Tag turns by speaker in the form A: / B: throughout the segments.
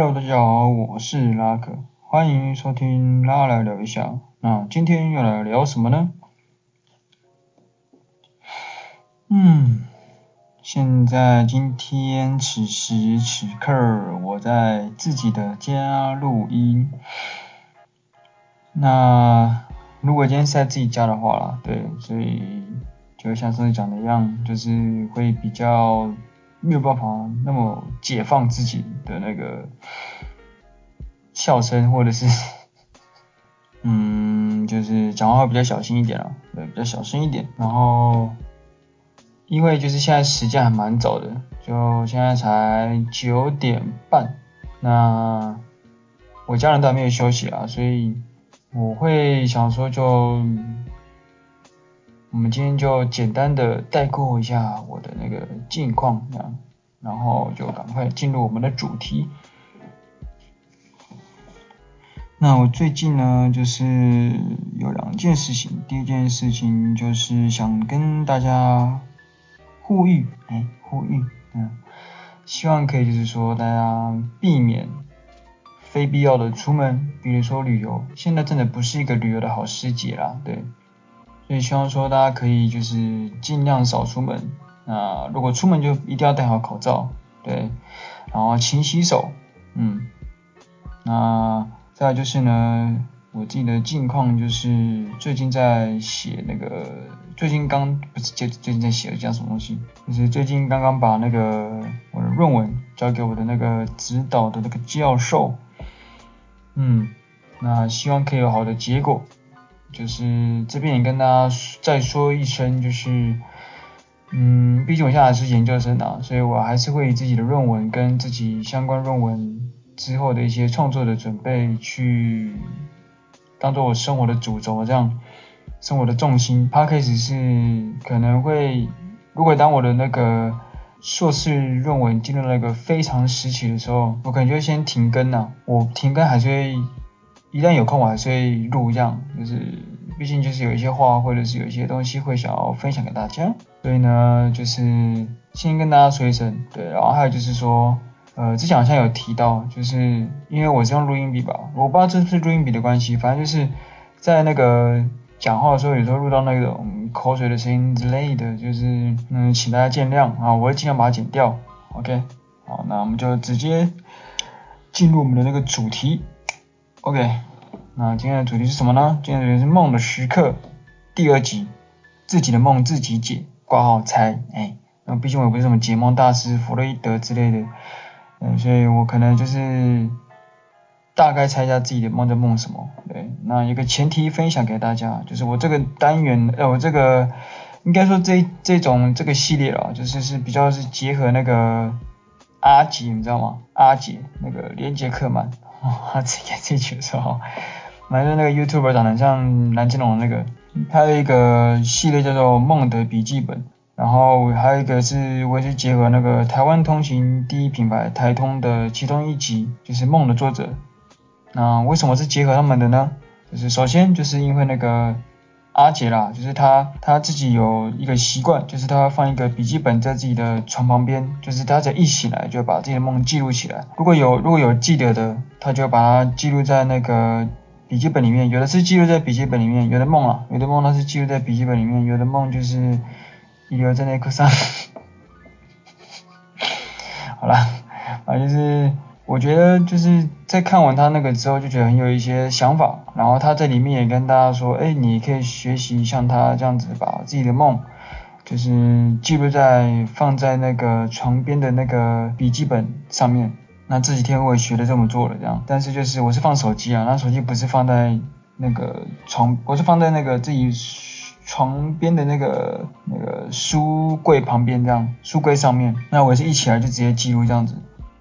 A: Hello，大家好，我是拉克，欢迎收听拉来聊一下。那今天要来聊什么呢？嗯，现在今天此时此刻，我在自己的家录音。那如果今天是在自己家的话啦，对，所以就像上次讲的一样，就是会比较。没有办法那么解放自己的那个笑声，或者是，嗯，就是讲话会比较小心一点啊，对，比较小声一点。然后，因为就是现在时间还蛮早的，就现在才九点半，那我家人都还没有休息啊，所以我会想说就。我们今天就简单的带过一下我的那个近况，这样，然后就赶快进入我们的主题。那我最近呢，就是有两件事情，第一件事情就是想跟大家呼吁，哎，呼吁，嗯，希望可以就是说大家避免非必要的出门，比如说旅游，现在真的不是一个旅游的好时节啦，对。所以希望说大家可以就是尽量少出门，那如果出门就一定要戴好口罩，对，然后勤洗手，嗯，那再就是呢，我自己的近况就是最近在写那个，最近刚不是最最近在写的叫什么东西，就是最近刚刚把那个我的论文交给我的那个指导的那个教授，嗯，那希望可以有好的结果。就是这边也跟大家再说一声，就是，嗯，毕竟我现在还是研究生啊，所以我还是会以自己的论文跟自己相关论文之后的一些创作的准备去当做我生活的主轴，这样生活的重心。Podcast 是可能会，如果当我的那个硕士论文进入那个非常时期的时候，我可能就会先停更啊，我停更还是会。一旦有空，我还是会录这样，就是毕竟就是有一些话，或者是有一些东西会想要分享给大家，所以呢，就是先跟大家说一声，对，然后还有就是说，呃，之前好像有提到，就是因为我是用录音笔吧，我不知道这是不是录音笔的关系，反正就是在那个讲话的时候，有时候录到那种口水的声音之类的，就是嗯，请大家见谅啊，我会尽量把它剪掉，OK，好，那我们就直接进入我们的那个主题。OK，那今天的主题是什么呢？今天主题是梦的时刻第二集，自己的梦自己解，挂号猜，哎，那毕竟我也不是什么解梦大师，弗洛伊德之类的，嗯，所以我可能就是大概猜一下自己的梦在梦什么。对，那一个前提分享给大家，就是我这个单元，呃，我这个应该说这这种这个系列啊，就是是比较是结合那个阿杰，你知道吗？阿杰那个连杰克曼。哦，自己自己取的时候，反正那个 YouTuber 长得像蓝青龙那个，还有一个系列叫做《梦的笔记本》，然后还有一个是我是结合那个台湾通行第一品牌台通的其中一集，就是梦的作者。那为什么是结合他们的呢？就是首先就是因为那个。阿杰啦，就是他他自己有一个习惯，就是他会放一个笔记本在自己的床旁边，就是他只要一醒来就把自己的梦记录起来。如果有如果有记得的，他就把它记录在那个笔记本里面。有的是记录在笔记本里面，有的梦啊，有的梦他是记录在笔记本里面，有的梦就是遗留在内裤上。好啦，啊就是。我觉得就是在看完他那个之后，就觉得很有一些想法。然后他在里面也跟大家说，哎，你可以学习像他这样子，把自己的梦，就是记录在放在那个床边的那个笔记本上面。那这几天我也学了这么做了，这样。但是就是我是放手机啊，那手机不是放在那个床，我是放在那个自己床边的那个那个书柜旁边这样，书柜上面。那我是一起来就直接记录这样子。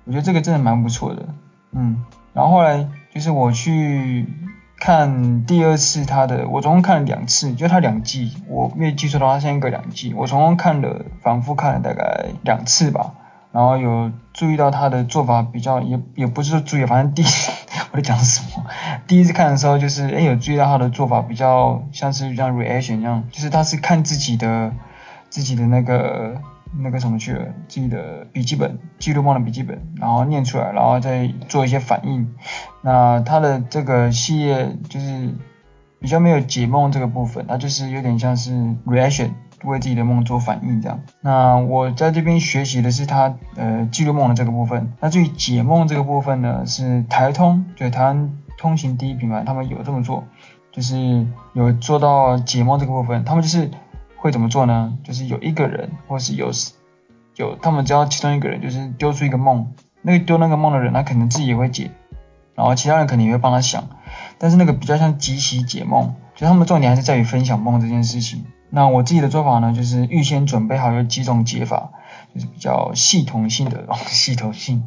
A: 我觉得这个真的蛮不错的，嗯，然后后来就是我去看第二次他的，我总共看了两次，就他两季，我没有记错的话，他现在隔两季，我总共看了，反复看了大概两次吧，然后有注意到他的做法比较，也也不是说注意，反正第一次 我在讲什么，第一次看的时候就是，诶，有注意到他的做法比较像是像 reaction 一样，就是他是看自己的自己的那个。那个什么去了，自己的笔记本记录梦的笔记本，然后念出来，然后再做一些反应。那他的这个系列就是比较没有解梦这个部分，它就是有点像是 reaction。为自己的梦做反应，这样。那我在这边学习的是他呃记录梦的这个部分。那至于解梦这个部分呢，是台通，对，台湾通行第一品牌，他们有这么做，就是有做到解梦这个部分。他们就是会怎么做呢？就是有一个人，或是有有他们只要其中一个人，就是丢出一个梦，那个丢那个梦的人，他可能自己也会解，然后其他人肯定也会帮他想。但是那个比较像即席解梦，就他们重点还是在于分享梦这件事情。那我自己的做法呢，就是预先准备好有几种解法，就是比较系统性的，系统性，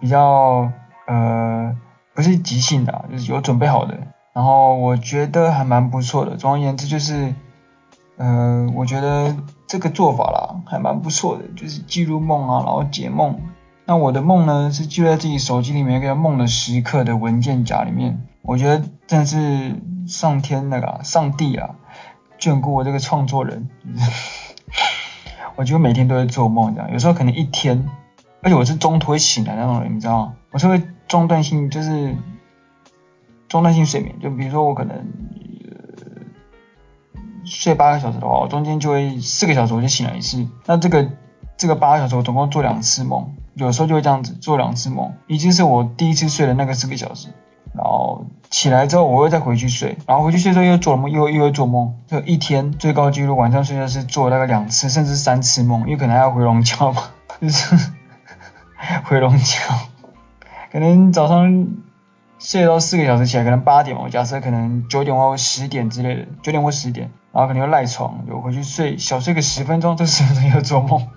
A: 比较呃不是即兴的啊，就是有准备好的。然后我觉得还蛮不错的。总而言之就是，呃，我觉得这个做法啦还蛮不错的，就是记录梦啊，然后解梦。那我的梦呢是记录在自己手机里面一个梦的时刻的文件夹里面。我觉得真的是上天那个，上帝啊。眷顾我这个创作人，我觉得每天都会做梦，这样有时候可能一天，而且我是中途会醒来那种人，你知道吗？我是会中断性，就是中断性睡眠，就比如说我可能、睡八个小时的话，我中间就会四个小时我就醒来一次，那这个这个八个小时我总共做两次梦，有时候就会这样子做两次梦，已经是我第一次睡的那个四个小时。然后起来之后，我又再回去睡，然后回去睡之后又做梦，又又会做梦，就一天最高纪录晚上睡觉是做大概两次甚至三次梦，因为可能还要回笼觉。嘛，就是回笼觉，可能早上睡到四个小时起来，可能八点嘛，我假设可能九点或十点之类的，九点或十点，然后可能又赖床，就回去睡，小睡个十分钟，这十分钟又做梦。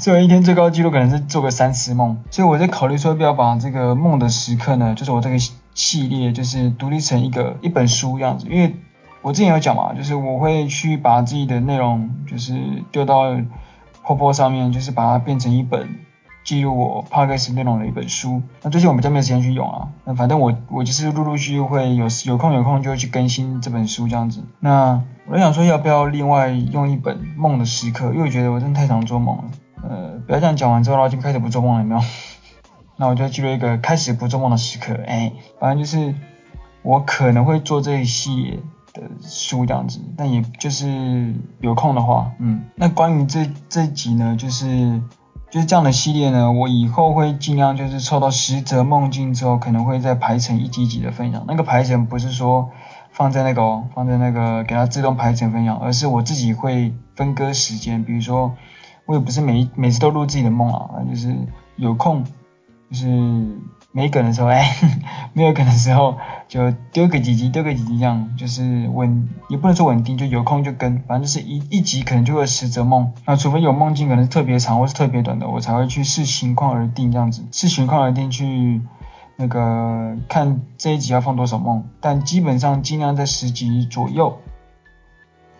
A: 所以一天最高纪录可能是做个三次梦，所以我在考虑说要不要把这个梦的时刻呢，就是我这个系列就是独立成一个一本书样子，因为我之前有讲嘛，就是我会去把自己的内容就是丢到 POPO 上面，就是把它变成一本记录我 Podcast 内容的一本书。那最近我比较没时间去用啊，那反正我我就是陆陆续续会有有空有空就会去更新这本书这样子。那我在想说要不要另外用一本梦的时刻，因为我觉得我真的太常做梦了。呃，不要这样讲完之后，然后就开始不做梦了，有没有？那我就记录一个开始不做梦的时刻。哎，反正就是我可能会做这一系列的书这样子，但也就是有空的话，嗯。那关于这这集呢，就是就是这样的系列呢，我以后会尽量就是抽到十则梦境之后，可能会再排成一集一集的分享。那个排程不是说放在那个哦，放在那个给它自动排程分享，而是我自己会分割时间，比如说。我也不是每每次都录自己的梦啊，就是有空，就是没梗的时候，哎，没有梗的时候就丢个几集，丢个几集这样，就是稳，也不能说稳定，就有空就跟，反正就是一一集可能就会十则梦，那除非有梦境可能特别长或是特别短的，我才会去视情况而定这样子，视情况而定去那个看这一集要放多少梦，但基本上尽量在十集左右，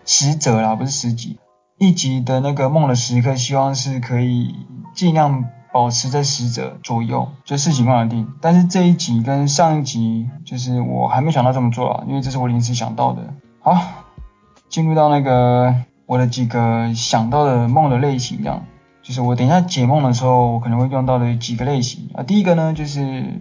A: 十则啦，不是十集。一集的那个梦的时刻，希望是可以尽量保持在十者左右，就视情况而定。但是这一集跟上一集，就是我还没想到这么做啊，因为这是我临时想到的。好，进入到那个我的几个想到的梦的类型，这样，就是我等一下解梦的时候，我可能会用到的几个类型啊。第一个呢，就是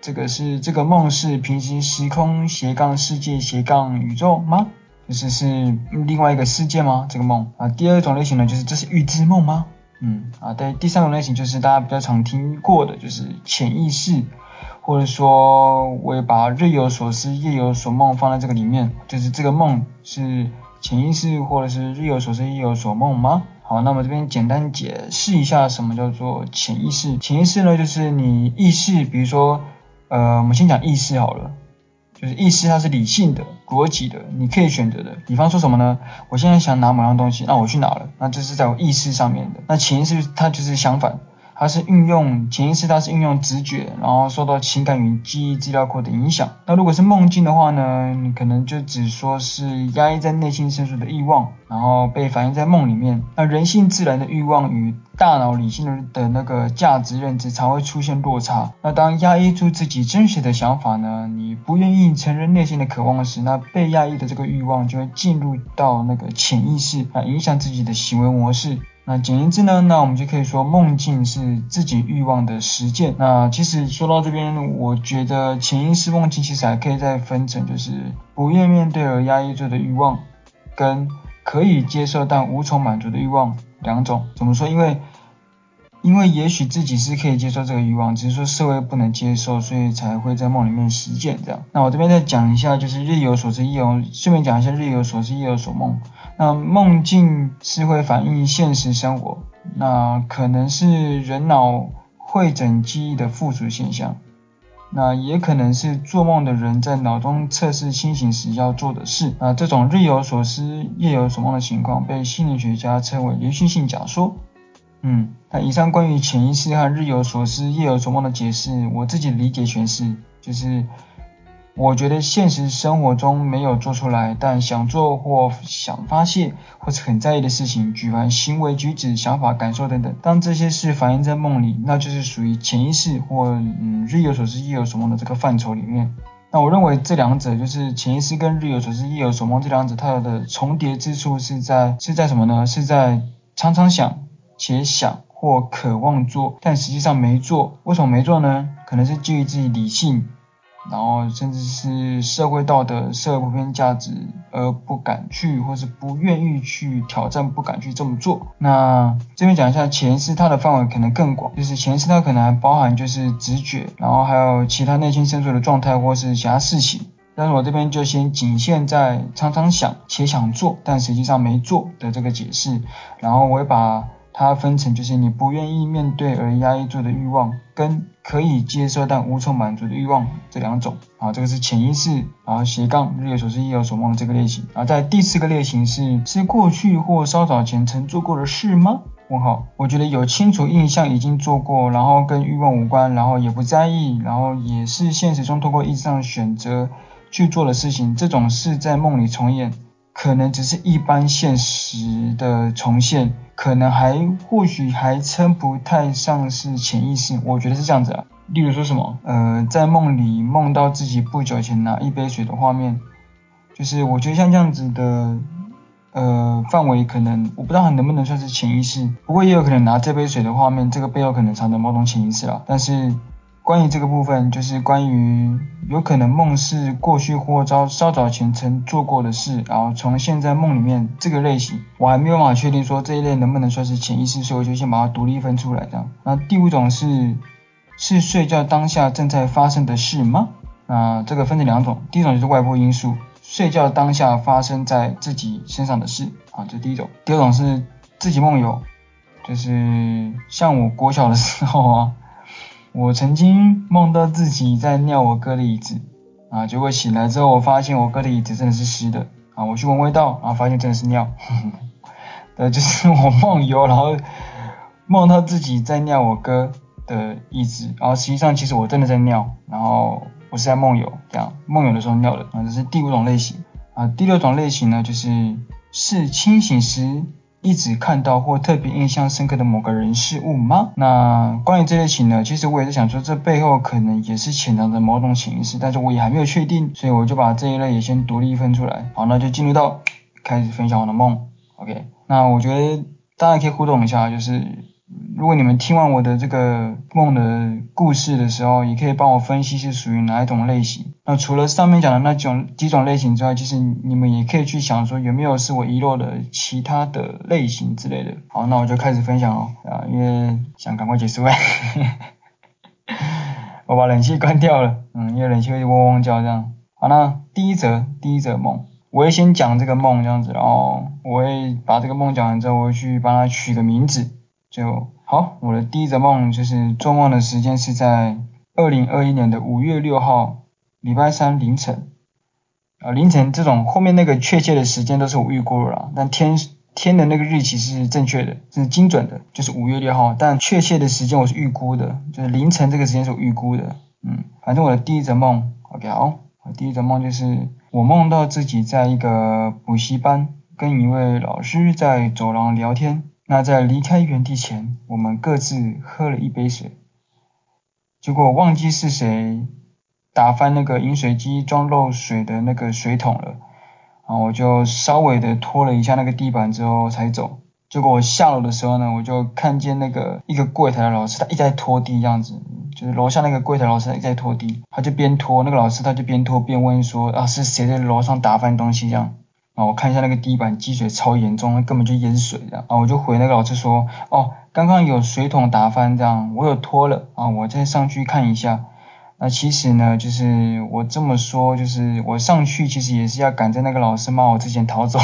A: 这个是这个梦是平行时空斜杠世界斜杠宇宙吗？就是是另外一个世界吗？这个梦啊，第二种类型呢，就是这是预知梦吗？嗯啊，对，第三种类型就是大家比较常听过的，就是潜意识，或者说我也把日有所思夜有所梦放在这个里面，就是这个梦是潜意识或者是日有所思夜有所梦吗？好，那么这边简单解释一下什么叫做潜意识。潜意识呢，就是你意识，比如说呃，我们先讲意识好了。就是意识它是理性的、逻辑的，你可以选择的。比方说什么呢？我现在想拿某样东西，那我去拿了，那这是在我意识上面的。那潜意识它就是相反，它是运用潜意识，它是运用直觉，然后受到情感与记忆资料库的影响。那如果是梦境的话呢，你可能就只说是压抑在内心深处的欲望，然后被反映在梦里面。那人性自然的欲望与大脑理性的的那个价值认知常会出现落差。那当压抑住自己真实的想法呢，你不愿意承认内心的渴望时，那被压抑的这个欲望就会进入到那个潜意识，来影响自己的行为模式。那简言之呢，那我们就可以说梦境是自己欲望的实践。那其实说到这边，我觉得潜意识梦境其实还可以再分成，就是不愿面对而压抑住的欲望，跟可以接受但无从满足的欲望两种。怎么说？因为因为也许自己是可以接受这个欲望，只是说社会不能接受，所以才会在梦里面实践这样。那我这边再讲一下，就是日有所思夜有，顺便讲一下日有所思夜有所梦。那梦境是会反映现实生活，那可能是人脑汇整记忆的附属现象，那也可能是做梦的人在脑中测试清醒时要做的事。那这种日有所思夜有所梦的情况，被心理学家称为连续性假说。嗯，那以上关于潜意识和日有所思夜有所梦的解释，我自己理解诠释就是。我觉得现实生活中没有做出来，但想做或想发泄或是很在意的事情，举凡行为举止、想法、感受等等，当这些事反映在梦里，那就是属于潜意识或嗯日有所思夜有所梦的这个范畴里面。那我认为这两者就是潜意识跟日有所思夜有所梦这两者，它的重叠之处是在是在什么呢？是在常常想且想或渴望做，但实际上没做。为什么没做呢？可能是基于自己理性。然后甚至是社会道德、社会普遍价值而不敢去，或是不愿意去挑战，不敢去这么做。那这边讲一下潜意识，它的范围可能更广，就是潜意识它可能还包含就是直觉，然后还有其他内心深处的状态或是其他事情。但是我这边就先仅限在常常想且想做，但实际上没做的这个解释。然后我会把它分成就是你不愿意面对而压抑住的欲望，跟可以接受但无从满足的欲望这两种啊，这个是潜意识，然后斜杠日有所思夜有所梦这个类型啊。在第四个类型是是过去或稍早前曾做过的事吗？问号，我觉得有清楚印象已经做过，然后跟欲望无关，然后也不在意，然后也是现实中通过意志上选择去做的事情，这种事在梦里重演。可能只是一般现实的重现，可能还或许还称不太上是潜意识，我觉得是这样子啊。例如说什么，呃，在梦里梦到自己不久前拿一杯水的画面，就是我觉得像这样子的，呃，范围可能我不知道还能不能算是潜意识，不过也有可能拿这杯水的画面，这个背后可能藏着某种潜意识啊，但是。关于这个部分，就是关于有可能梦是过去或稍稍早前曾做过的事，然后重现在梦里面这个类型，我还没有办法确定说这一类能不能算是潜意识，所以我就先把它独立分出来这样。那第五种是是睡觉当下正在发生的事吗？那这个分成两种，第一种就是外部因素，睡觉当下发生在自己身上的事，啊，这第一种。第二种是自己梦游，就是像我国小的时候啊。我曾经梦到自己在尿我哥的椅子，啊，结果醒来之后，我发现我哥的椅子真的是湿的，啊，我去闻味道，然后发现真的是尿，呵呵，对，就是我梦游，然后梦到自己在尿我哥的椅子，然后实际上其实我真的在尿，然后我是在梦游，这样梦游的时候尿的，啊，这是第五种类型，啊，第六种类型呢，就是是清醒时。一直看到或特别印象深刻的某个人事物吗？那关于这类型呢，其实我也是想说，这背后可能也是潜藏着某种潜意识，但是我也还没有确定，所以我就把这一类也先独立分出来。好，那就进入到开始分享我的梦。OK，那我觉得大家可以互动一下，就是。如果你们听完我的这个梦的故事的时候，也可以帮我分析是属于哪一种类型。那除了上面讲的那种几种类型之外，其实你们也可以去想说有没有是我遗漏的其他的类型之类的。好，那我就开始分享哦，啊，因为想赶快结束。我把冷气关掉了，嗯，因为冷气会嗡嗡叫这样。好，那第一则第一则梦，我会先讲这个梦这样子，然后我会把这个梦讲完之后，我会去帮他取个名字。就好，我的第一则梦就是做梦的时间是在二零二一年的五月六号，礼拜三凌晨。啊，凌晨这种后面那个确切的时间都是我预估了，但天天的那个日期是正确的，是精准的，就是五月六号。但确切的时间我是预估的，就是凌晨这个时间是我预估的。嗯，反正我的第一则梦，OK，好，我第一则梦就是我梦到自己在一个补习班跟一位老师在走廊聊天。那在离开原地前，我们各自喝了一杯水。结果忘记是谁打翻那个饮水机装漏水的那个水桶了。然后我就稍微的拖了一下那个地板之后才走，结果我下楼的时候呢，我就看见那个一个柜台的老师，他一直在拖地这样子，就是楼下那个柜台老师他一直在拖地，他就边拖，那个老师他就边拖边问说啊，是谁在楼上打翻东西这样？然后我看一下那个地板积水超严重，那根本就淹水的啊，我就回那个老师说，哦，刚刚有水桶打翻这样，我有拖了啊，我再上去看一下。那其实呢，就是我这么说，就是我上去其实也是要赶在那个老师骂我之前逃走。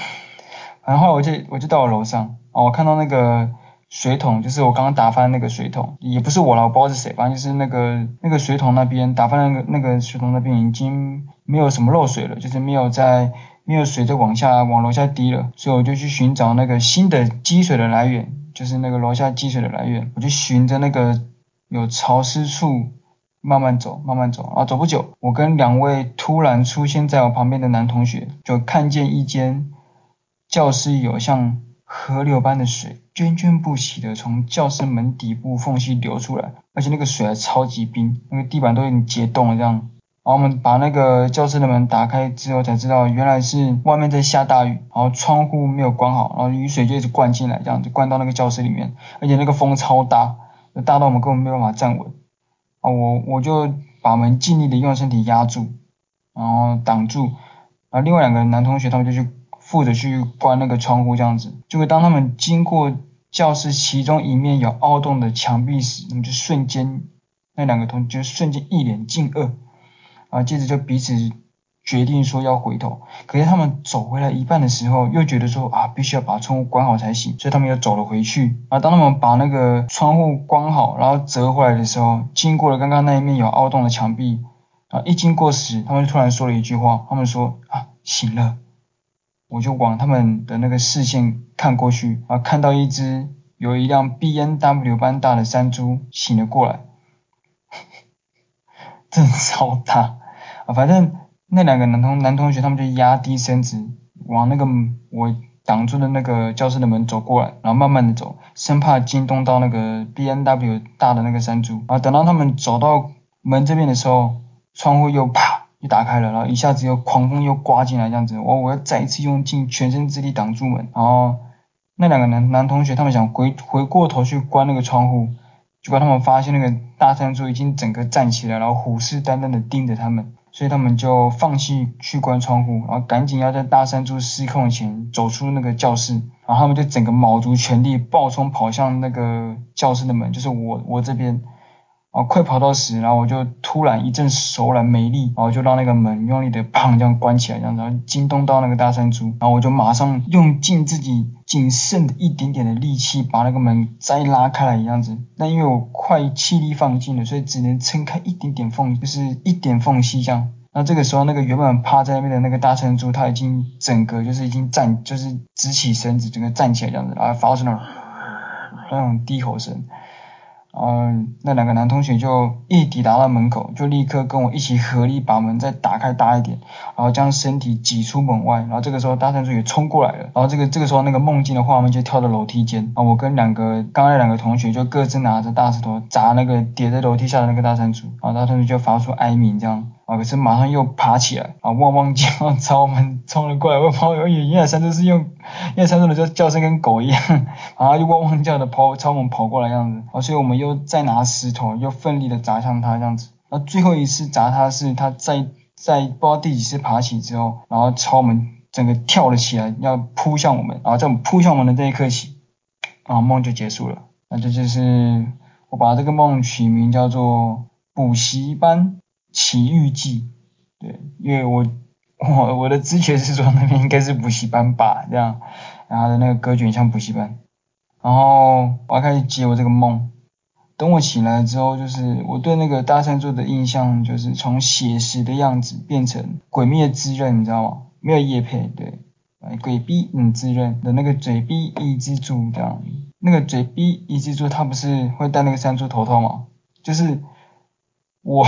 A: 然后我就我就到了楼上，哦，我看到那个水桶，就是我刚刚打翻那个水桶，也不是我了，我不知道是谁，反正就是那个那个水桶那边打翻那个那个水桶那边已经没有什么漏水了，就是没有在没有水再往下往楼下滴了，所以我就去寻找那个新的积水的来源，就是那个楼下积水的来源，我就循着那个有潮湿处。慢慢走，慢慢走，啊，走不久，我跟两位突然出现在我旁边的男同学，就看见一间教室有像河流般的水，涓涓不息的从教室门底部缝隙流出来，而且那个水还超级冰，那个地板都已经结冻了这样。然后我们把那个教室的门打开之后，才知道原来是外面在下大雨，然后窗户没有关好，然后雨水就一直灌进来，这样子灌到那个教室里面，而且那个风超大，大到我们根本没有办法站稳。啊我我就把门尽力的用身体压住，然后挡住，然后另外两个男同学他们就去负责去关那个窗户这样子。就会当他们经过教室其中一面有凹洞的墙壁时，他们就瞬间那两个同学就瞬间一脸惊愕，啊，接着就彼此。决定说要回头，可是他们走回来一半的时候，又觉得说啊，必须要把窗户关好才行，所以他们又走了回去。啊，当他们把那个窗户关好，然后折回来的时候，经过了刚刚那一面有凹洞的墙壁，啊，一经过时，他们突然说了一句话，他们说啊，醒了。我就往他们的那个视线看过去，啊，看到一只有一辆 BNW 般大的山猪醒了过来，真的超大啊，反正。那两个男同男同学，他们就压低身子，往那个我挡住的那个教室的门走过来，然后慢慢的走，生怕惊动到那个 BMW 大的那个山猪。啊等到他们走到门这边的时候，窗户又啪又打开了，然后一下子又狂风又刮进来，这样子，我我要再一次用尽全身之力挡住门。然后那两个男男同学，他们想回回过头去关那个窗户，结果他们发现那个大山猪已经整个站起来，然后虎视眈眈的盯着他们。所以他们就放弃去关窗户，然后赶紧要在大山猪失控前走出那个教室，然后他们就整个卯足全力暴冲跑向那个教室的门，就是我我这边。啊，快跑到时，然后我就突然一阵手软没力，然后就让那个门用力的砰这样关起来，这样子，然后惊动到那个大山猪，然后我就马上用尽自己仅剩的一点点的力气把那个门再拉开来，一样子。但因为我快气力放尽了，所以只能撑开一点点缝，就是一点缝隙这样。那这个时候，那个原本趴在那边的那个大山猪，它已经整个就是已经站，就是直起身子，整个站起来这样子，然后发出那种那种低吼声。嗯，那两个男同学就一抵达到门口，就立刻跟我一起合力把门再打开大一点，然后将身体挤出门外。然后这个时候大山猪也冲过来了，然后这个这个时候那个梦境的画面就跳到楼梯间，啊，我跟两个刚刚那两个同学就各自拿着大石头砸那个跌在楼梯下的那个大山猪，然后大山猪就发出哀鸣这样。啊！可是马上又爬起来，啊，汪汪叫，朝我们冲了过来。我跑，我以为原来山猪是用，因为山猪的叫叫声跟狗一样，然后就汪汪叫的跑，朝我们跑过来这样子。啊，所以我们又再拿石头，又奋力的砸向它这样子。那最后一次砸它是它在在不知道第几次爬起之后，然后朝我们整个跳了起来，要扑向我们。然后在我们扑向我们的这一刻起，啊，梦就结束了。那这就是我把这个梦取名叫做补习班。奇遇记，对，因为我 我我的直觉是说那边应该是补习班吧，这样，然后的那个格局像补习班，然后我要开始接我这个梦，等我起来之后，就是我对那个大山猪的印象就是从写实的样子变成鬼灭之刃，你知道吗？没有业配，对，鬼逼你自刃的那个嘴逼一只猪这样，那个嘴逼一只猪，他不是会戴那个山猪头套吗？就是我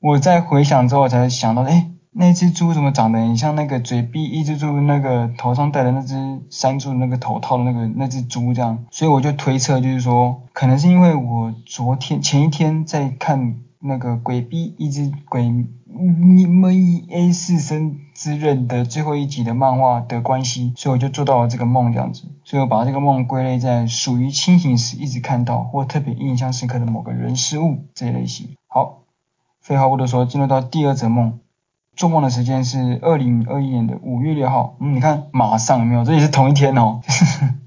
A: 我在回想之后才想到，哎，那只猪怎么长得很像那个嘴逼一只猪那个头上戴的那只山猪那个头套的那个那只猪这样，所以我就推测就是说，可能是因为我昨天前一天在看。那个鬼逼一只鬼你们 A 四生之刃的最后一集的漫画的关系，所以我就做到了这个梦这样子，所以我把这个梦归类在属于清醒时一直看到或特别印象深刻的某个人事物这一类型。好，废话不多说，进入到第二则梦，做梦的时间是二零二一年的五月六号。嗯，你看马上有没有？这也是同一天哦。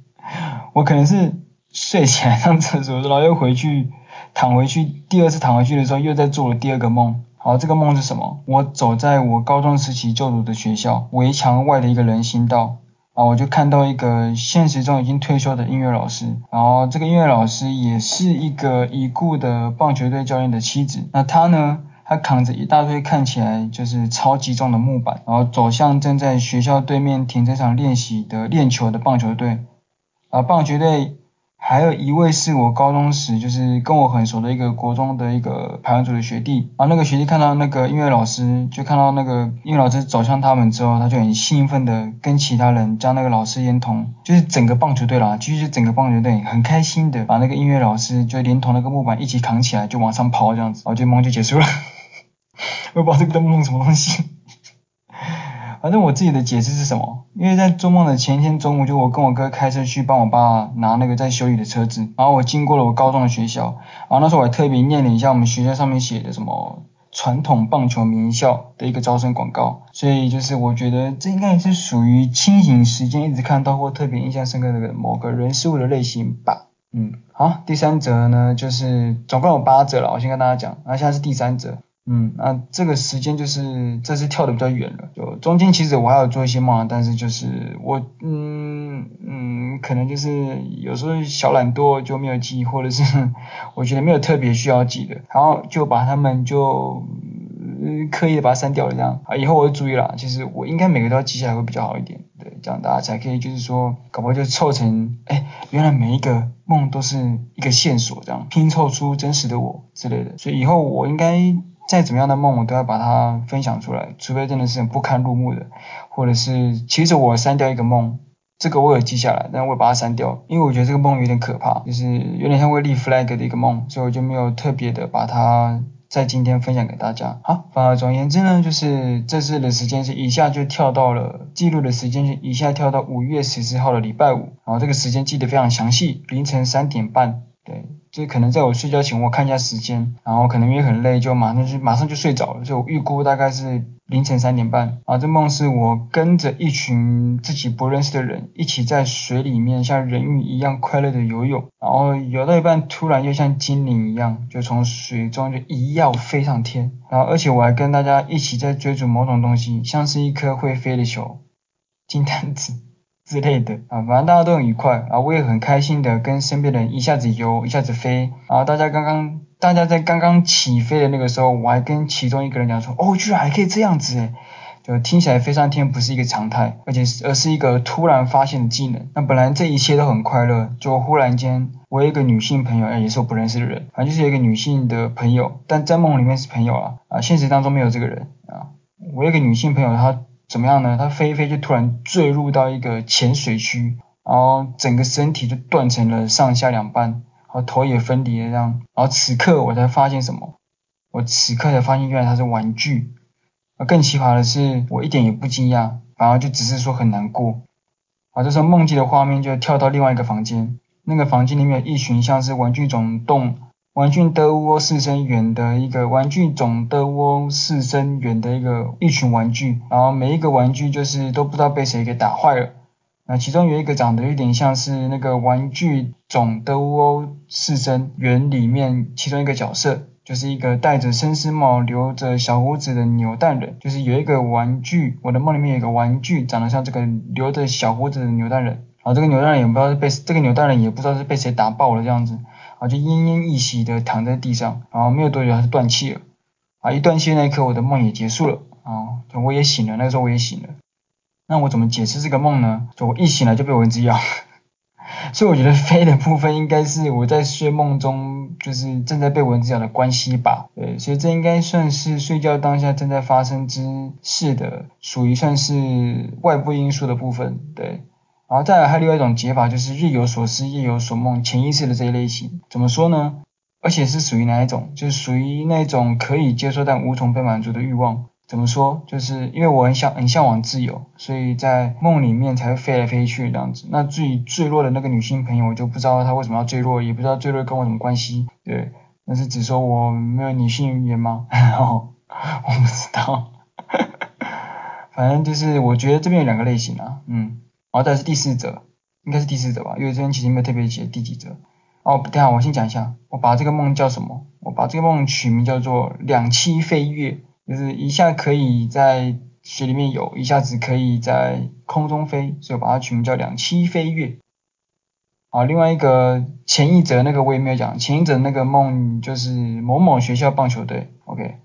A: 我可能是睡起来上厕所，然后又回去。躺回去，第二次躺回去的时候，又在做了第二个梦。好，这个梦是什么？我走在我高中时期就读的学校围墙外的一个人行道，啊，我就看到一个现实中已经退休的音乐老师，然后这个音乐老师也是一个已故的棒球队教练的妻子。那他呢，他扛着一大堆看起来就是超级重的木板，然后走向正在学校对面停车场练习的练球的棒球队，啊，棒球队。还有一位是我高中时就是跟我很熟的一个国中的一个排湾组的学弟，啊那个学弟看到那个音乐老师，就看到那个音乐老师走向他们之后，他就很兴奋的跟其他人将那个老师连同，就是整个棒球队啦，就是整个棒球队很开心的把那个音乐老师就连同那个木板一起扛起来就往上跑这样子，然后这梦就结束了。我也不知道这个梦什么东西。反正我自己的解释是什么？因为在做梦的前一天中午，就我跟我哥开车去帮我爸拿那个在修理的车子，然后我经过了我高中的学校，然后那时候我还特别念了一下我们学校上面写的什么传统棒球名校的一个招生广告，所以就是我觉得这应该也是属于清醒时间一直看到或特别印象深刻的某个人事物的类型吧。嗯，好，第三则呢，就是总共有八则了，我先跟大家讲，然后现在是第三则。嗯，那这个时间就是这次跳的比较远了，就中间其实我还有做一些梦，但是就是我嗯嗯，可能就是有时候小懒惰就没有记，或者是我觉得没有特别需要记的，然后就把他们就刻意的把它删掉了这样，啊，以后我会注意了，其实我应该每个都要记下来会比较好一点，对，这样大家才可以就是说搞不好就凑成，哎，原来每一个梦都是一个线索，这样。拼凑出真实的我之类的，所以以后我应该。再怎么样的梦，我都要把它分享出来，除非真的是很不堪入目的，或者是其实我删掉一个梦，这个我有记下来，但我把它删掉，因为我觉得这个梦有点可怕，就是有点像会立 flag 的一个梦，所以我就没有特别的把它在今天分享给大家。好，反而总而言之呢，就是这次的时间是一下就跳到了记录的时间是一下跳到五月十四号的礼拜五，然后这个时间记得非常详细，凌晨三点半，对。就可能在我睡觉前，我看一下时间，然后可能因为很累，就马上就马上就睡着了。就预估大概是凌晨三点半。啊，这梦是我跟着一群自己不认识的人，一起在水里面像人鱼一样快乐的游泳，然后游到一半，突然又像精灵一样，就从水中就一跃飞上天。然后而且我还跟大家一起在追逐某种东西，像是一颗会飞的球，金蛋子。之类的啊，反正大家都很愉快啊，我也很开心的跟身边的人一下子游，一下子飞啊。大家刚刚，大家在刚刚起飞的那个时候，我还跟其中一个人讲说，哦，居然还可以这样子诶，就听起来飞上天不是一个常态，而且而是一个突然发现的技能。那本来这一切都很快乐，就忽然间，我有一个女性朋友，也是我不认识的人，反正就是有一个女性的朋友，但在梦里面是朋友啊，啊，现实当中没有这个人啊。我有一个女性朋友，她。怎么样呢？他飞一飞就突然坠入到一个浅水区，然后整个身体就断成了上下两半，然后头也分离了这样。然后此刻我才发现什么？我此刻才发现原来他是玩具。而更奇葩的是，我一点也不惊讶，反而就只是说很难过。啊，这时候梦境的画面就跳到另外一个房间，那个房间里面一群像是玩具总动。玩具德窝四声猿的一个玩具总德窝四声猿的一个一群玩具，然后每一个玩具就是都不知道被谁给打坏了。那其中有一个长得有点像是那个玩具总德窝四声猿里面其中一个角色，就是一个戴着绅士帽、留着小胡子的扭蛋人。就是有一个玩具，我的梦里面有一个玩具长得像这个留着小胡子的扭蛋人，然后这个扭蛋人也不知道是被这个扭蛋人也不知道是被谁打爆了这样子。啊就奄奄一息的躺在地上，然后没有多久他就断气了，啊，一断气那一刻我的梦也结束了，啊，我也醒了，那时候我也醒了，那我怎么解释这个梦呢？就我一醒来就被蚊子咬。所以我觉得飞的部分应该是我在睡梦中就是正在被蚊子咬的关系吧，对，所以这应该算是睡觉当下正在发生之事的，属于算是外部因素的部分，对。然后再来还有另外一种解法，就是日有所思夜有所梦，潜意识的这一类型，怎么说呢？而且是属于哪一种？就是属于那种可以接受但无从被满足的欲望。怎么说？就是因为我很想很向往自由，所以在梦里面才会飞来飞去这样子。那至于坠落的那个女性朋友，我就不知道她为什么要坠落，也不知道坠落跟我什么关系。对，那是只说我没有女性缘吗？我不知道，反正就是我觉得这边有两个类型啊，嗯，然后再是第四则，应该是第四则吧，因为这边其实没有特别写第几则。哦，等下我先讲一下，我把这个梦叫什么？我把这个梦取名叫做两栖飞跃。就是一下可以在水里面游，一下子可以在空中飞，所以我把它取名叫两栖飞跃。啊，另外一个前一则那个我也没有讲，前一则那个梦就是某某学校棒球队。OK，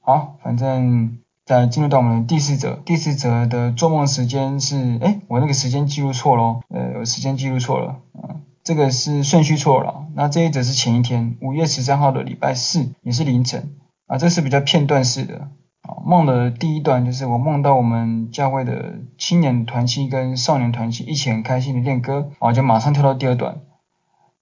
A: 好，反正再进入到我们的第四则，第四则的做梦时间是，哎，我那个时间记录错喽，呃，我时间记录错了，嗯，这个是顺序错了。那这一则是前一天，五月十三号的礼拜四，也是凌晨。啊，这是比较片段式的啊。梦的第一段就是我梦到我们教会的青年团契跟少年团契一起很开心的练歌，啊，就马上跳到第二段。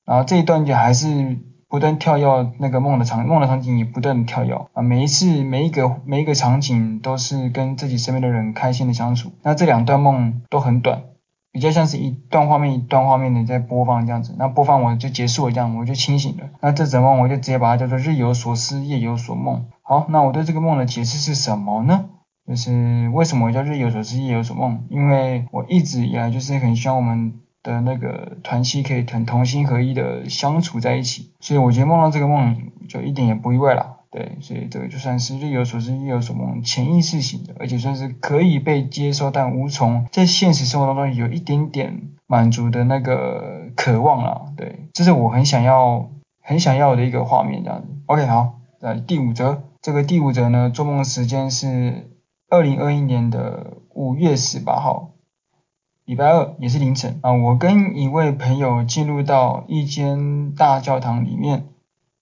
A: 然后这一段就还是不断跳跃那个梦的场梦的场景也不断的跳跃啊，每一次每一个每一个场景都是跟自己身边的人开心的相处。那这两段梦都很短。比较像是一段画面一段画面的在播放这样子，那播放完就结束了这样，我就清醒了。那这整梦我就直接把它叫做日有所思夜有所梦。好，那我对这个梦的解释是什么呢？就是为什么我叫日有所思夜有所梦？因为我一直以来就是很希望我们的那个团契可以很同心合一的相处在一起，所以我觉得梦到这个梦就一点也不意外啦。对，所以这个就算是日有所思夜有所梦，潜意识型的，而且算是可以被接受但无从在现实生活当中有一点点满足的那个渴望了。对，这是我很想要很想要的一个画面这样子。OK，好，那第五则，这个第五则呢，做梦时间是二零二一年的五月十八号，礼拜二，也是凌晨啊。我跟一位朋友进入到一间大教堂里面，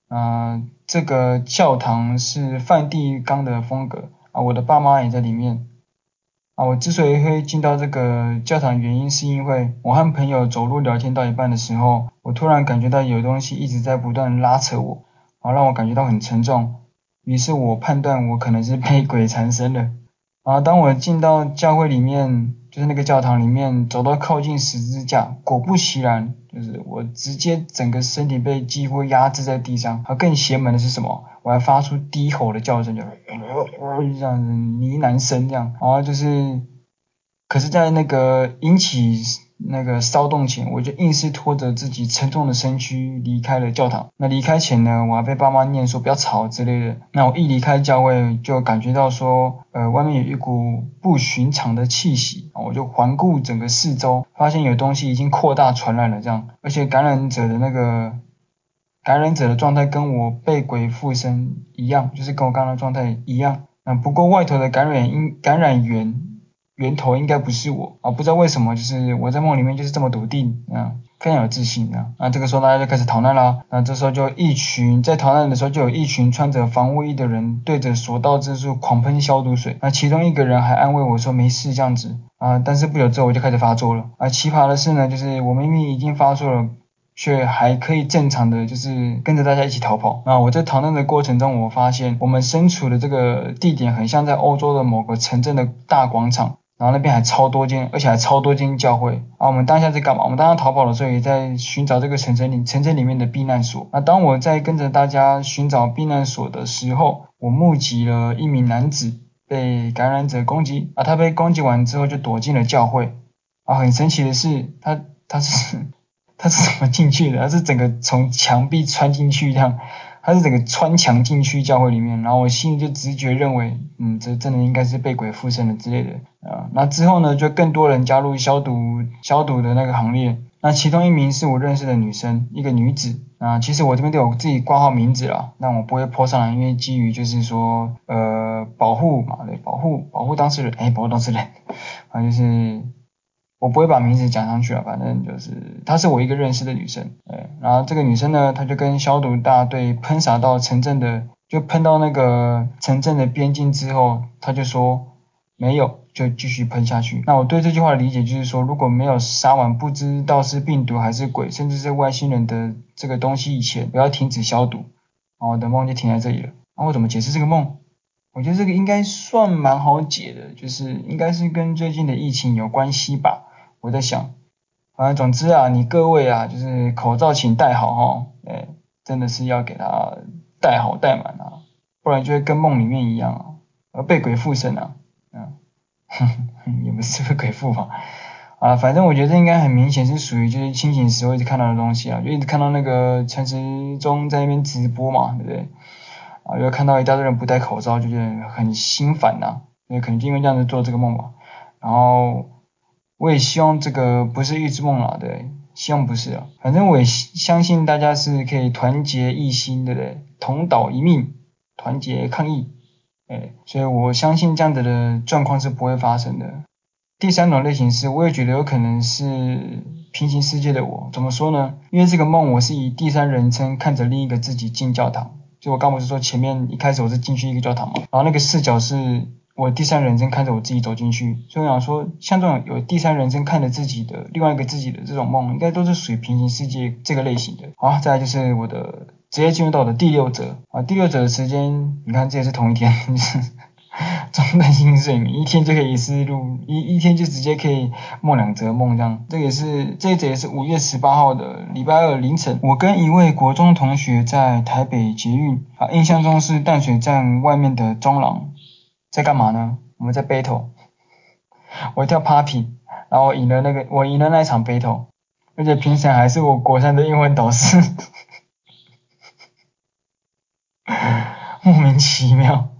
A: 啊。这个教堂是梵蒂冈的风格啊，我的爸妈也在里面啊。我之所以会进到这个教堂，原因是因为我和朋友走路聊天到一半的时候，我突然感觉到有东西一直在不断拉扯我，啊，让我感觉到很沉重。于是我判断我可能是被鬼缠身了。啊，当我进到教会里面，就是那个教堂里面，走到靠近十字架，果不其然。就是我直接整个身体被几乎压制在地上，而更邪门的是什么？我还发出低吼的叫声，就是这样子呢喃声这样，然后就是，可是，在那个引起那个骚动前，我就硬是拖着自己沉重的身躯离开了教堂。那离开前呢，我还被爸妈念说不要吵之类的。那我一离开教会，就感觉到说，呃，外面有一股不寻常的气息。我就环顾整个四周，发现有东西已经扩大传染了，这样，而且感染者的那个感染者的状态跟我被鬼附身一样，就是跟我刚刚的状态一样。那不过外头的感染因感染源。源头应该不是我啊，不知道为什么，就是我在梦里面就是这么笃定啊，非常有自信啊。那这个时候大家就开始逃难啦，那这时候就一群在逃难的时候就有一群穿着防护衣的人对着所到之处狂喷消毒水，那其中一个人还安慰我说没事这样子啊，但是不久之后我就开始发作了啊。奇葩的是呢，就是我明明已经发作了，却还可以正常的就是跟着大家一起逃跑。那我在逃难的过程中，我发现我们身处的这个地点很像在欧洲的某个城镇的大广场。然后那边还超多间，而且还超多间教会啊！我们当下在干嘛？我们当下逃跑的时候，也在寻找这个城镇里城镇里面的避难所。那当我在跟着大家寻找避难所的时候，我目击了一名男子被感染者攻击啊！他被攻击完之后就躲进了教会啊！很神奇的是，他他是 他是怎么进去的？他是整个从墙壁穿进去一样。他是整个穿墙进去教会里面，然后我心里就直觉认为，嗯，这真的应该是被鬼附身了之类的啊。那之后呢，就更多人加入消毒消毒的那个行列那其中一名是我认识的女生，一个女子。啊，其实我这边都有自己挂号名字了，但我不会泼上来，因为基于就是说，呃，保护嘛，对，保护保护当事人，哎，保护当事人，啊，就是我不会把名字讲上去了，反正就是她是我一个认识的女生，对，然后这个女生呢，她就跟消毒大队喷洒到城镇的，就喷到那个城镇的边境之后，她就说没有。就继续喷下去。那我对这句话的理解就是说，如果没有杀完不知道是病毒还是鬼，甚至是外星人的这个东西以前，不要停止消毒。然后我的梦就停在这里了。那我怎么解释这个梦？我觉得这个应该算蛮好解的，就是应该是跟最近的疫情有关系吧。我在想，反正总之啊，你各位啊，就是口罩请戴好哈，哎，真的是要给它戴好戴满啊，不然就会跟梦里面一样啊，而被鬼附身啊，嗯。哼哼，也不是个鬼附吧？啊，反正我觉得应该很明显是属于就是清醒时候一直看到的东西啊，就一直看到那个陈时中在那边直播嘛，对不对？啊，又看到一大堆人不戴口罩，就觉得很心烦呐、啊，那可能因为这样子做这个梦吧。然后我也希望这个不是预知梦啦，对，希望不是啊。反正我也相信大家是可以团结一心，对不对？同岛一命，团结抗疫。哎，所以我相信这样子的状况是不会发生的。第三种类型是，我也觉得有可能是平行世界的我。怎么说呢？因为这个梦我是以第三人称看着另一个自己进教堂。就我刚不是说前面一开始我是进去一个教堂嘛，然后那个视角是我第三人称看着我自己走进去。所以我想说，像这种有第三人称看着自己的另外一个自己的这种梦，应该都是属于平行世界这个类型的。好，再来就是我的。直接进入到我的第六者啊，第六者的时间，你看这也是同一天 是，中断性睡眠，一天就可以思路，一一天就直接可以梦两则梦这样。这也是这一则也是五月十八号的礼拜二凌晨，我跟一位国中同学在台北捷运啊，印象中是淡水站外面的中廊，在干嘛呢？我们在 battle，我跳 poppy，然后我赢了那个我赢了那一场 battle，而且评审还是我国三的英文导师。莫名其妙，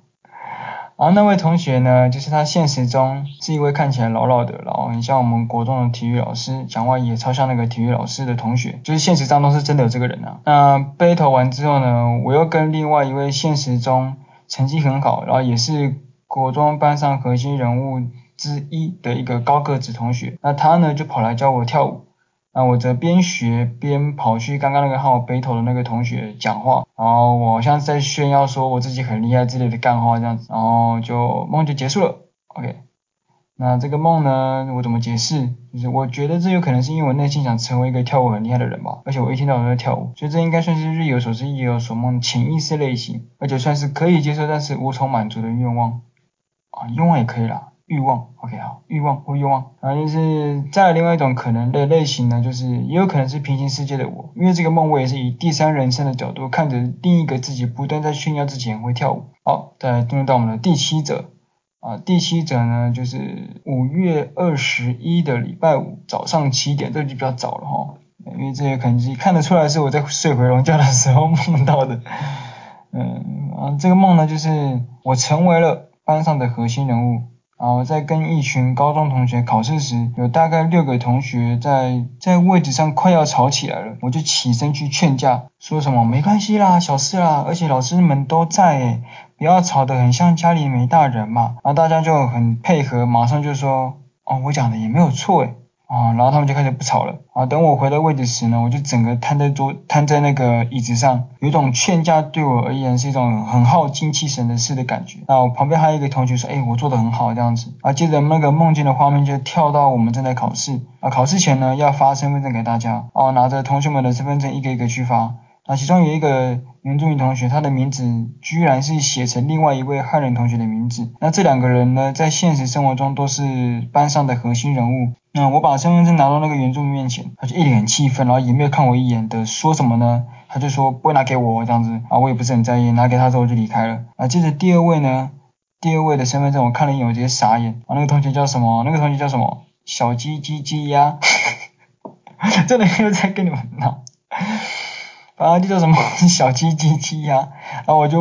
A: 然后那位同学呢，就是他现实中是一位看起来老老的，然后很像我们国中的体育老师，讲话也超像那个体育老师的同学，就是现实当中是真的有这个人啊。那 battle 完之后呢，我又跟另外一位现实中成绩很好，然后也是国中班上核心人物之一的一个高个子同学，那他呢就跑来教我跳舞。那我则边学边跑去刚刚那个和我 battle 的那个同学讲话，然后我像是在炫耀说我自己很厉害之类的干话这样子，然后就梦就结束了。OK，那这个梦呢，我怎么解释？就是我觉得这有可能是因为我内心想成为一个跳舞很厉害的人吧，而且我一天到晚都在跳舞，所以这应该算是日有所思夜有所梦潜意识类型，而且算是可以接受但是无从满足的愿望。啊，愿望也可以啦。欲望，OK 好，欲望或欲望，然后就是再另外一种可能的类型呢，就是也有可能是平行世界的我，因为这个梦我也是以第三人称的角度看着另一个自己不断在炫耀自己很会跳舞。好，再来进入到我们的第七则啊，第七则呢就是五月二十一的礼拜五早上七点，这就比较早了哈，因为这个可能是看得出来是我在睡回笼觉的时候 梦到的，嗯，啊这个梦呢就是我成为了班上的核心人物。然后在跟一群高中同学考试时，有大概六个同学在在位置上快要吵起来了，我就起身去劝架，说什么没关系啦，小事啦，而且老师们都在诶，不要吵得很像家里没大人嘛。然后大家就很配合，马上就说，哦，我讲的也没有错诶。啊，然后他们就开始不吵了。啊，等我回到位置时呢，我就整个瘫在桌，瘫在那个椅子上，有一种劝架对我而言是一种很耗精气神的事的感觉。那我旁边还有一个同学说，哎，我做的很好这样子。啊，接着那个梦境的画面就跳到我们正在考试。啊，考试前呢要发身份证给大家。哦，拿着同学们的身份证一个一个去发。啊，其中有一个原住民同学，他的名字居然是写成另外一位汉人同学的名字。那这两个人呢，在现实生活中都是班上的核心人物。那我把身份证拿到那个原住民面前，他就一脸气愤，然后也没有看我一眼的说什么呢？他就说不会拿给我这样子啊，我也不是很在意，拿给他之后就离开了。啊，接着第二位呢，第二位的身份证我看了一眼，我直接傻眼啊，那个同学叫什么？那个同学叫什么？小鸡鸡鸡呀，真的又在跟你们闹，啊，这叫什么 小鸡鸡鸡呀，然后我就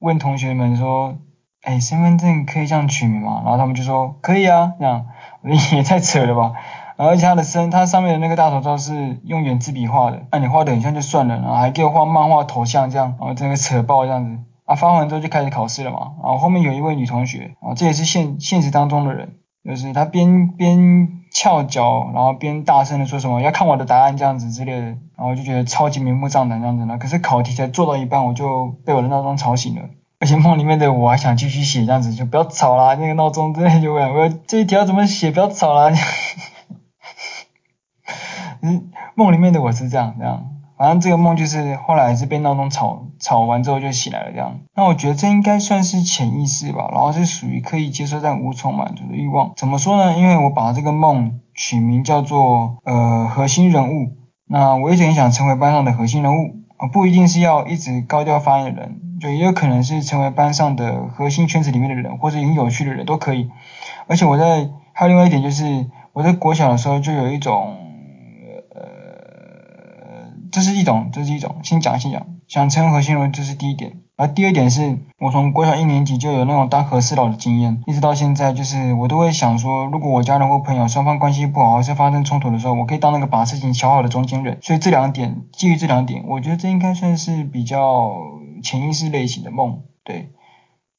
A: 问同学们说，哎、身份证可以这样取名吗？然后他们就说可以啊，这样。也太扯了吧！而且他的身，他上面的那个大头照是用原子笔画的，那、你画的很像就算了，然后还给我画漫画头像这样，然后整个扯爆这样子。啊，发完之后就开始考试了嘛，然后后面有一位女同学，啊，这也是现现实当中的人，就是她边边翘脚，然后边大声的说什么要看我的答案这样子之类的，然后我就觉得超级明目张胆这样子的。可是考题才做到一半，我就被我的闹钟吵醒了，而且梦里面的我还想继续写这样子，就不要吵啦，那个闹钟真的就问我这一题要怎么写，不要吵啦。嗯，梦里面的我是这样这样。反正这个梦就是后来是被闹钟吵吵完之后就起来了这样。那我觉得这应该算是潜意识吧，然后是属于刻意接受但无从满足的欲望。怎么说呢？因为我把这个梦取名叫做呃核心人物。那我一直很想成为班上的核心人物啊，不一定是要一直高调发言的人，就也有可能是成为班上的核心圈子里面的人，或者很有趣的人都可以。而且我在还有另外一点就是我在国小的时候就有一种。这是一种，这是一种，先讲先讲，想成为核心人，这是第一点。而第二点是我从国小一年级就有那种当和事佬的经验，一直到现在，就是我都会想说，如果我家人或朋友双方关系不好，或是发生冲突的时候，我可以当那个把事情调好的中间人。所以这两点，基于这两点，我觉得这应该算是比较潜意识类型的梦，对。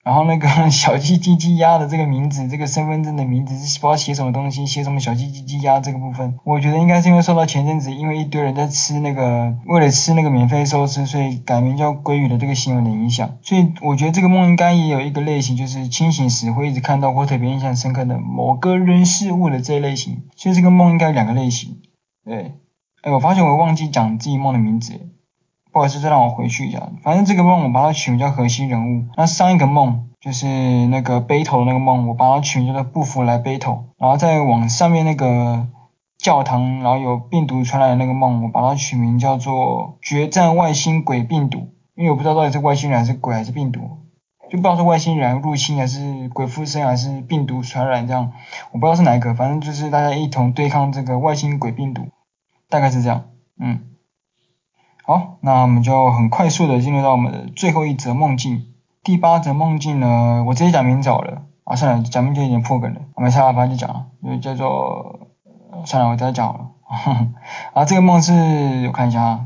A: 然后那个小鸡鸡鸡鸭的这个名字，这个身份证的名字是不知道写什么东西，写什么小鸡鸡鸡鸭这个部分，我觉得应该是因为受到前阵子因为一堆人在吃那个，为了吃那个免费寿司，所以改名叫鲑鱼的这个新闻的影响。所以我觉得这个梦应该也有一个类型，就是清醒时会一直看到或特别印象深刻的某个人事物的这一类型。所以这个梦应该有两个类型。对，哎，我发现我忘记讲自己梦的名字。或者是，再让我回去一下。反正这个梦我把它取名叫核心人物。那上一个梦就是那个背头的那个梦，我把它取名叫做不服来背头。然后再往上面那个教堂，然后有病毒传来的那个梦，我把它取名叫做决战外星鬼病毒。因为我不知道到底是外星人还是鬼还是病毒，就不知道是外星人入侵还是鬼附身还是病毒传染这样，我不知道是哪一个。反正就是大家一同对抗这个外星鬼病毒，大概是这样，嗯。好，那我们就很快速的进入到我们的最后一则梦境。第八则梦境呢，我直接讲名字好了。啊，算了，讲名就有点破梗了。我没差，反正就讲了，就叫做，算了，我再讲好了。啊，这个梦是，我看一下啊，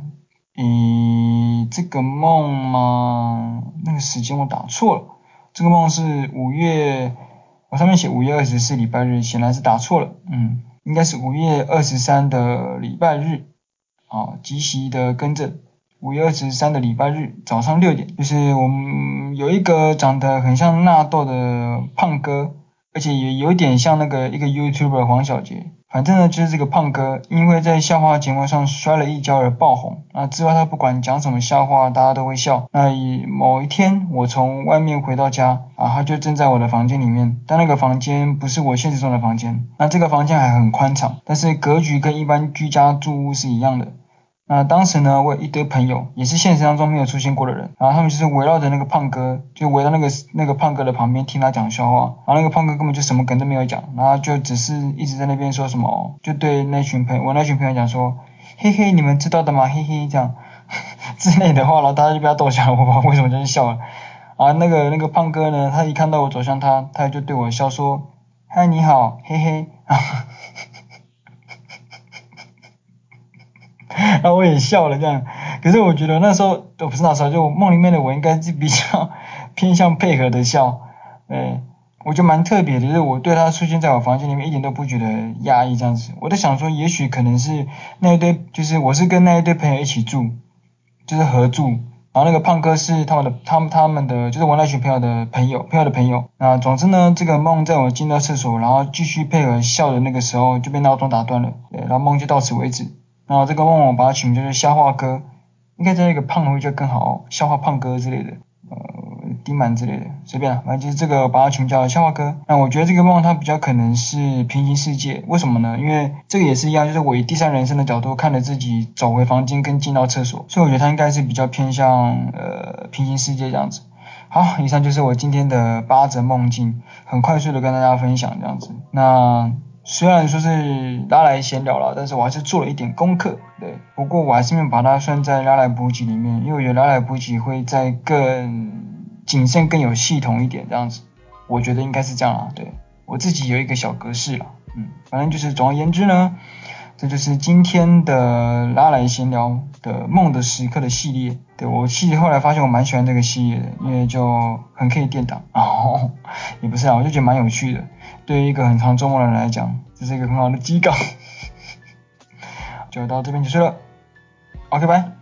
A: 咦，这个梦嘛，那个时间我打错了。这个梦是五月，我上面写五月二十四礼拜日，显然是打错了。嗯，应该是五月二十三的礼拜日。啊，即席的更正，五月二十三的礼拜日早上六点，就是我们有一个长得很像纳豆的胖哥，而且也有点像那个一个 YouTuber 黄小杰，反正呢就是这个胖哥，因为在笑话节目上摔了一跤而爆红，那之后他不管讲什么笑话，大家都会笑。那某一天我从外面回到家，啊，他就正在我的房间里面，但那个房间不是我现实中的房间，那这个房间还很宽敞，但是格局跟一般居家住屋是一样的。那当时呢，我有一堆朋友，也是现实当中没有出现过的人，然后他们就是围绕着那个胖哥，就围到那个那个胖哥的旁边听他讲笑话，然后那个胖哥根本就什么梗都没有讲，然后就只是一直在那边说什么，就对那群朋友，我那群朋友讲说，嘿嘿，你们知道的吗？嘿嘿，这样 之类的话，然后大家就不要逗笑了，我不知道为什么就是笑了，啊，那个那个胖哥呢，他一看到我走向他，他就对我笑说，嗨，你好，嘿嘿。然后我也笑了这样，可是我觉得那时候都不是那时候，就梦里面的我应该是比较偏向配合的笑，对，我就蛮特别的，就是我对他出现在我房间里面一点都不觉得压抑这样子，我在想说也许可能是那一堆，就是我是跟那一堆朋友一起住，就是合住，然后那个胖哥是他们的，他们他们的就是我那群朋友的朋友，朋友的朋友，那总之呢，这个梦在我进到厕所，然后继续配合笑的那个时候就被闹钟打断了，对，然后梦就到此为止。然后这个旺旺把它取名就是笑话哥，应该叫一个胖的会叫更好，笑话胖哥之类的，呃，丁满之类的，随便，反正就是这个把它取名叫笑话哥。那我觉得这个旺旺它比较可能是平行世界，为什么呢？因为这个也是一样，就是我以第三人称的角度看着自己走回房间跟进到厕所，所以我觉得它应该是比较偏向呃平行世界这样子。好，以上就是我今天的八则梦境，很快速的跟大家分享这样子。那。虽然说是拉来闲聊了，但是我还是做了一点功课。对，不过我还是没有把它算在拉来补给里面，因为我觉得拉来补给会在更谨慎、更有系统一点这样子。我觉得应该是这样啦。对我自己有一个小格式了，嗯，反正就是总而言之呢，这就是今天的拉来闲聊的梦的时刻的系列。对我其实后来发现我蛮喜欢这个系列的，因为就很可以垫档，哦，也不是啊，我就觉得蛮有趣的。对于一个很长周末的人来讲，这是一个很好的机稿。就到这边结束了。OK，拜。